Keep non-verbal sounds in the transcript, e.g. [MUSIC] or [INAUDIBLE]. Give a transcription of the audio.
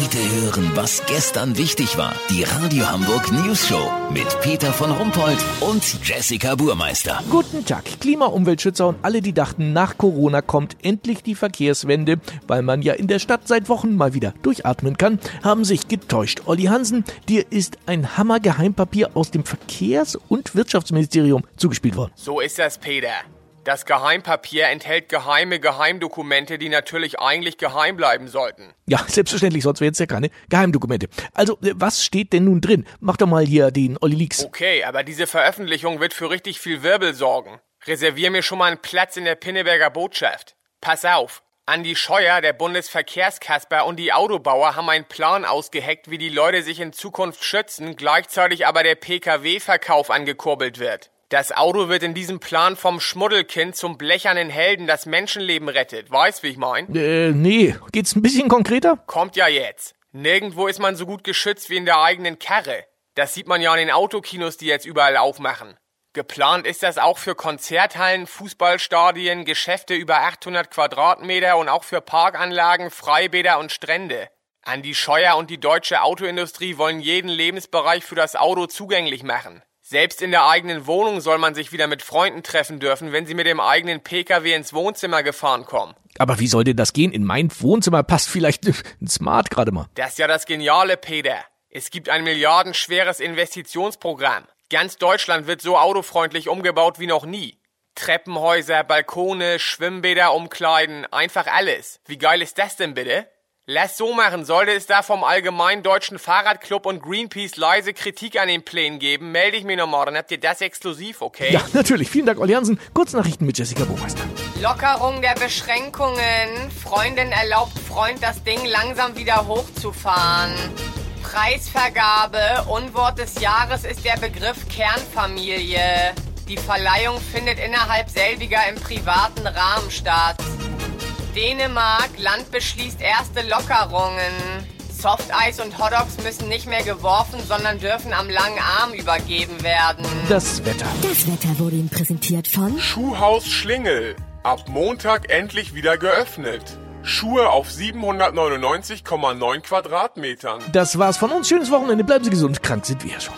Heute hören, was gestern wichtig war. Die Radio Hamburg News Show mit Peter von Rumpold und Jessica Burmeister. Guten Tag, Klima, Umweltschützer und alle, die dachten, nach Corona kommt endlich die Verkehrswende, weil man ja in der Stadt seit Wochen mal wieder durchatmen kann, haben sich getäuscht. Olli Hansen, dir ist ein Hammergeheimpapier aus dem Verkehrs- und Wirtschaftsministerium zugespielt worden. So ist das, Peter. Das Geheimpapier enthält geheime Geheimdokumente, die natürlich eigentlich geheim bleiben sollten. Ja, [LAUGHS] selbstverständlich, sonst wären es ja keine Geheimdokumente. Also, äh, was steht denn nun drin? Mach doch mal hier den Olli Leaks. Okay, aber diese Veröffentlichung wird für richtig viel Wirbel sorgen. Reservier mir schon mal einen Platz in der Pinneberger Botschaft. Pass auf. Andi Scheuer, der Bundesverkehrskasper und die Autobauer haben einen Plan ausgeheckt, wie die Leute sich in Zukunft schützen, gleichzeitig aber der Pkw-Verkauf angekurbelt wird. Das Auto wird in diesem Plan vom Schmuddelkind zum blechernen Helden, das Menschenleben rettet. Weißt, wie ich mein? Äh, nee. Geht's ein bisschen konkreter? Kommt ja jetzt. Nirgendwo ist man so gut geschützt wie in der eigenen Karre. Das sieht man ja an den Autokinos, die jetzt überall aufmachen. Geplant ist das auch für Konzerthallen, Fußballstadien, Geschäfte über 800 Quadratmeter und auch für Parkanlagen, Freibäder und Strände. Andi Scheuer und die deutsche Autoindustrie wollen jeden Lebensbereich für das Auto zugänglich machen. Selbst in der eigenen Wohnung soll man sich wieder mit Freunden treffen dürfen, wenn sie mit dem eigenen Pkw ins Wohnzimmer gefahren kommen. Aber wie soll denn das gehen? In mein Wohnzimmer passt vielleicht ein Smart gerade mal. Das ist ja das Geniale, Peter. Es gibt ein milliardenschweres Investitionsprogramm. Ganz Deutschland wird so autofreundlich umgebaut wie noch nie. Treppenhäuser, Balkone, Schwimmbäder, Umkleiden, einfach alles. Wie geil ist das denn bitte? Lass so machen. Sollte es da vom Allgemeinen Deutschen Fahrradclub und Greenpeace leise Kritik an den Plänen geben, melde ich mich nochmal. Dann habt ihr das exklusiv, okay? Ja, natürlich. Vielen Dank, Olli Hansen. Kurznachrichten mit Jessica Buchmeister. Lockerung der Beschränkungen. Freundin erlaubt Freund, das Ding langsam wieder hochzufahren. Preisvergabe. Unwort des Jahres ist der Begriff Kernfamilie. Die Verleihung findet innerhalb selbiger im privaten Rahmen statt. Dänemark, Land beschließt erste Lockerungen. Softeis und Hotdogs müssen nicht mehr geworfen, sondern dürfen am langen Arm übergeben werden. Das Wetter. Das Wetter wurde Ihnen präsentiert von Schuhhaus Schlingel. Ab Montag endlich wieder geöffnet. Schuhe auf 799,9 Quadratmetern. Das war's von uns. Schönes Wochenende. Bleiben Sie gesund. Krank sind wir ja schon.